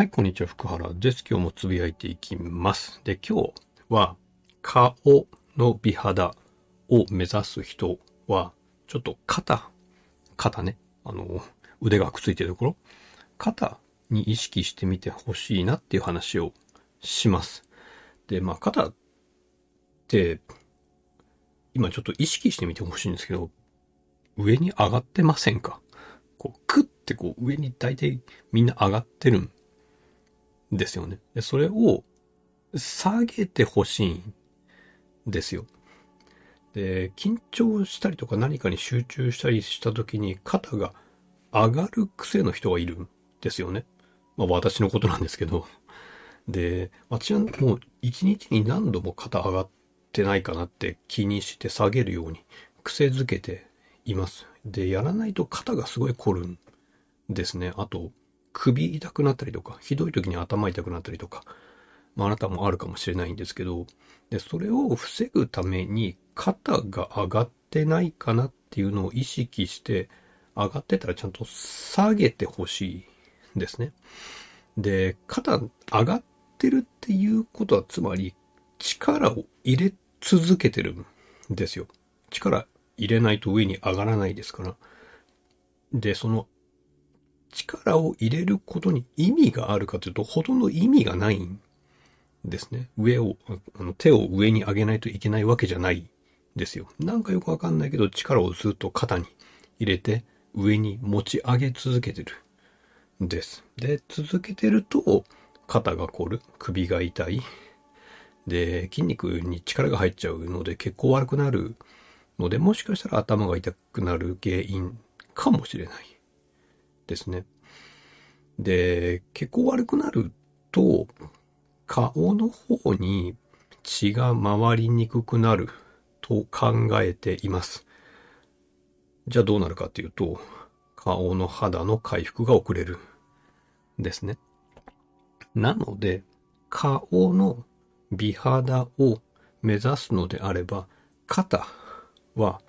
はい、こんにちは、福原です。今日もつぶやいていきます。で、今日は、顔の美肌を目指す人は、ちょっと肩、肩ね、あの、腕がくっついてるところ、肩に意識してみてほしいなっていう話をします。で、まあ、肩って、今ちょっと意識してみてほしいんですけど、上に上がってませんか？こう、クッてこう上に大体みんな上がってるんですよね。で、それを下げてほしいんですよ。で、緊張したりとか何かに集中したりした時に肩が上がる癖の人がいるんですよね。まあ私のことなんですけど。で、私はもう一日に何度も肩上がってないかなって気にして下げるように癖づけています。で、やらないと肩がすごい凝るんですね。あと、首痛くなったりとか、ひどい時に頭痛くなったりとか、まあ、あなたもあるかもしれないんですけど、で、それを防ぐために肩が上がってないかなっていうのを意識して、上がってたらちゃんと下げてほしいんですね。で、肩上がってるっていうことは、つまり力を入れ続けてるんですよ。力入れないと上に上がらないですから。で、その力を入れることに意味があるかというと、ほとんど意味がないんですね。上を、あの手を上に上げないといけないわけじゃないですよ。なんかよくわかんないけど、力をずっと肩に入れて、上に持ち上げ続けてるんです。で、続けてると、肩が凝る、首が痛い。で、筋肉に力が入っちゃうので、血行悪くなるので、もしかしたら頭が痛くなる原因かもしれないですね。で、血行悪くなると、顔の方に血が回りにくくなると考えています。じゃあどうなるかっていうと、顔の肌の回復が遅れる。ですね。なので、顔の美肌を目指すのであれば、肩は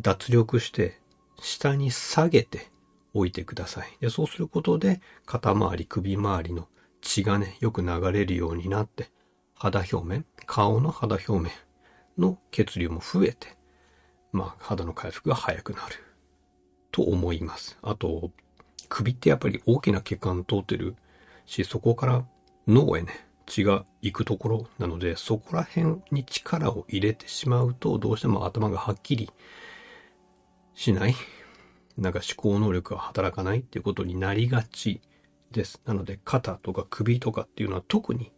脱力して下に下げておいてください。で、そうすることで肩周り、首周りの血がね、よく流れるようになって、肌表面、顔の肌表面の血流も増えて、まあ、肌の回復が早くなる。と思います。あと、首ってやっぱり大きな血管通ってるし、そこから脳へね、血が行くところなので、そこら辺に力を入れてしまうと、どうしても頭がはっきりしない。なんか思考能力が働かないっていうことになりがちです。なので、肩とか首とかっていうのは特に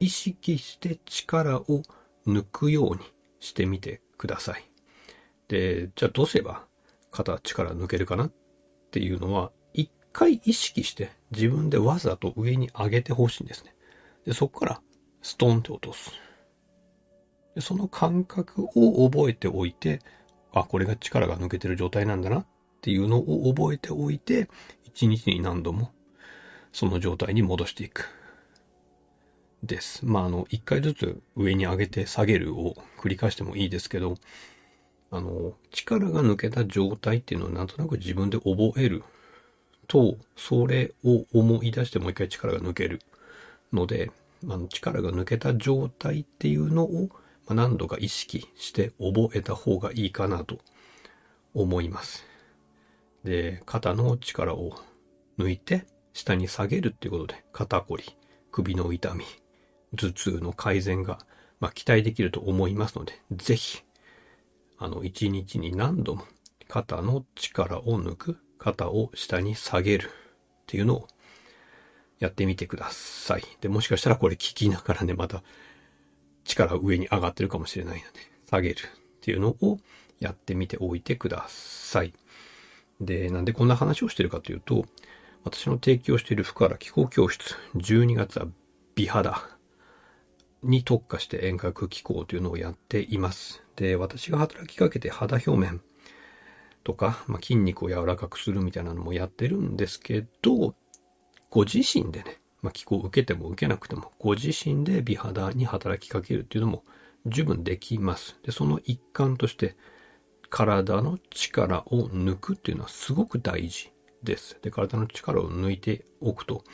意識して力を抜くようにしてみてください。で、じゃあどうすれば肩力抜けるかなっていうのは、一回意識して自分でわざと上に上げてほしいんですね。で、そこからストンって落とす。でその感覚を覚えておいて、あ、これが力が抜けてる状態なんだなっていうのを覚えておいて、一日に何度もその状態に戻していく。です。まあ、あの、一回ずつ上に上げて下げるを繰り返してもいいですけど、あの、力が抜けた状態っていうのをなんとなく自分で覚えると、それを思い出してもう一回力が抜けるので、あの力が抜けた状態っていうのを、何度か意識して覚えた方がいいかなと思います。で、肩の力を抜いて下に下げるっていうことで、肩こり、首の痛み、頭痛の改善が、まあ、期待できると思いますので、ぜひ、あの、一日に何度も肩の力を抜く、肩を下に下げるっていうのをやってみてください。で、もしかしたらこれ聞きながらね、また力上に上がってるかもしれないので、下げるっていうのをやってみておいてください。で、なんでこんな話をしてるかというと、私の提供している福原気候教室、12月は美肌に特化して遠隔気候というのをやっています。で、私が働きかけて肌表面とか、まあ、筋肉を柔らかくするみたいなのもやってるんですけど、ご自身でね、まあ、気候を受けても受けなくても、ご自身で美肌に働きかけるっていうのも十分できます。で、その一環として、体の力を抜くっていうのはすごく大事です。で、体の力を抜いておくと、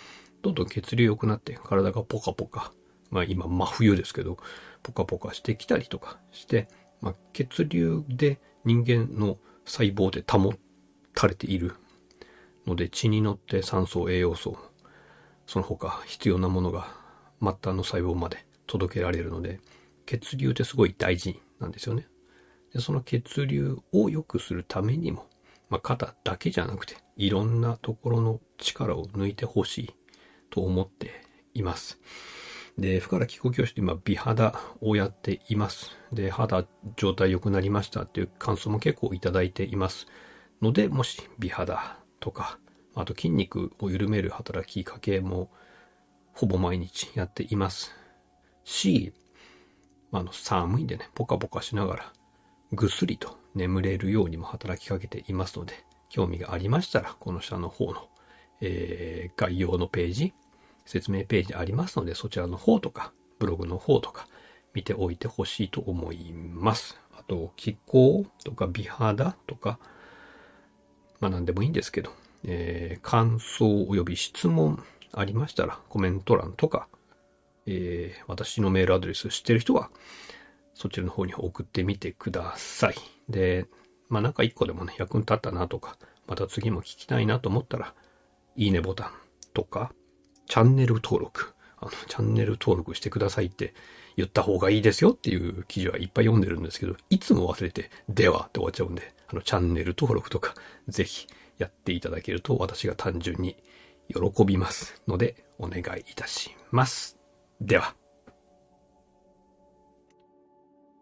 どんどん血流良くなって体がポカポカ、まあ今真冬ですけど、ポカポカしてきたりとかして、まあ血流で人間の細胞で保たれているので血に乗って酸素、栄養素、その他必要なものが末端の細胞まで届けられるので、血流ってすごい大事なんですよね。でその血流を良くするためにも、まあ、肩だけじゃなくて、いろんなところの力を抜いてほしいと思っています。で、深原気候教室で今、美肌をやっています。で、肌状態良くなりましたっていう感想も結構いただいています。ので、もし美肌とか、あと筋肉を緩める働きかけもほぼ毎日やっていますし、あの寒いんでね、ポカポカしながらぐっすりと眠れるようにも働きかけていますので、興味がありましたら、この下の方の、えー、概要のページ、説明ページありますので、そちらの方とか、ブログの方とか、見ておいてほしいと思います。あと、気候とか美肌とか、まあ何でもいいんですけど、えー、感想及び質問ありましたら、コメント欄とか、えー、私のメールアドレス知ってる人は、そちらの方に送ってみてください。で、まあなんか一個でもね、役に立ったなとか、また次も聞きたいなと思ったら、いいねボタンとか、チャンネル登録、あの、チャンネル登録してくださいって言った方がいいですよっていう記事はいっぱい読んでるんですけど、いつも忘れて、ではって終わっちゃうんで、あの、チャンネル登録とか、ぜひやっていただけると私が単純に喜びますので、お願いいたします。では。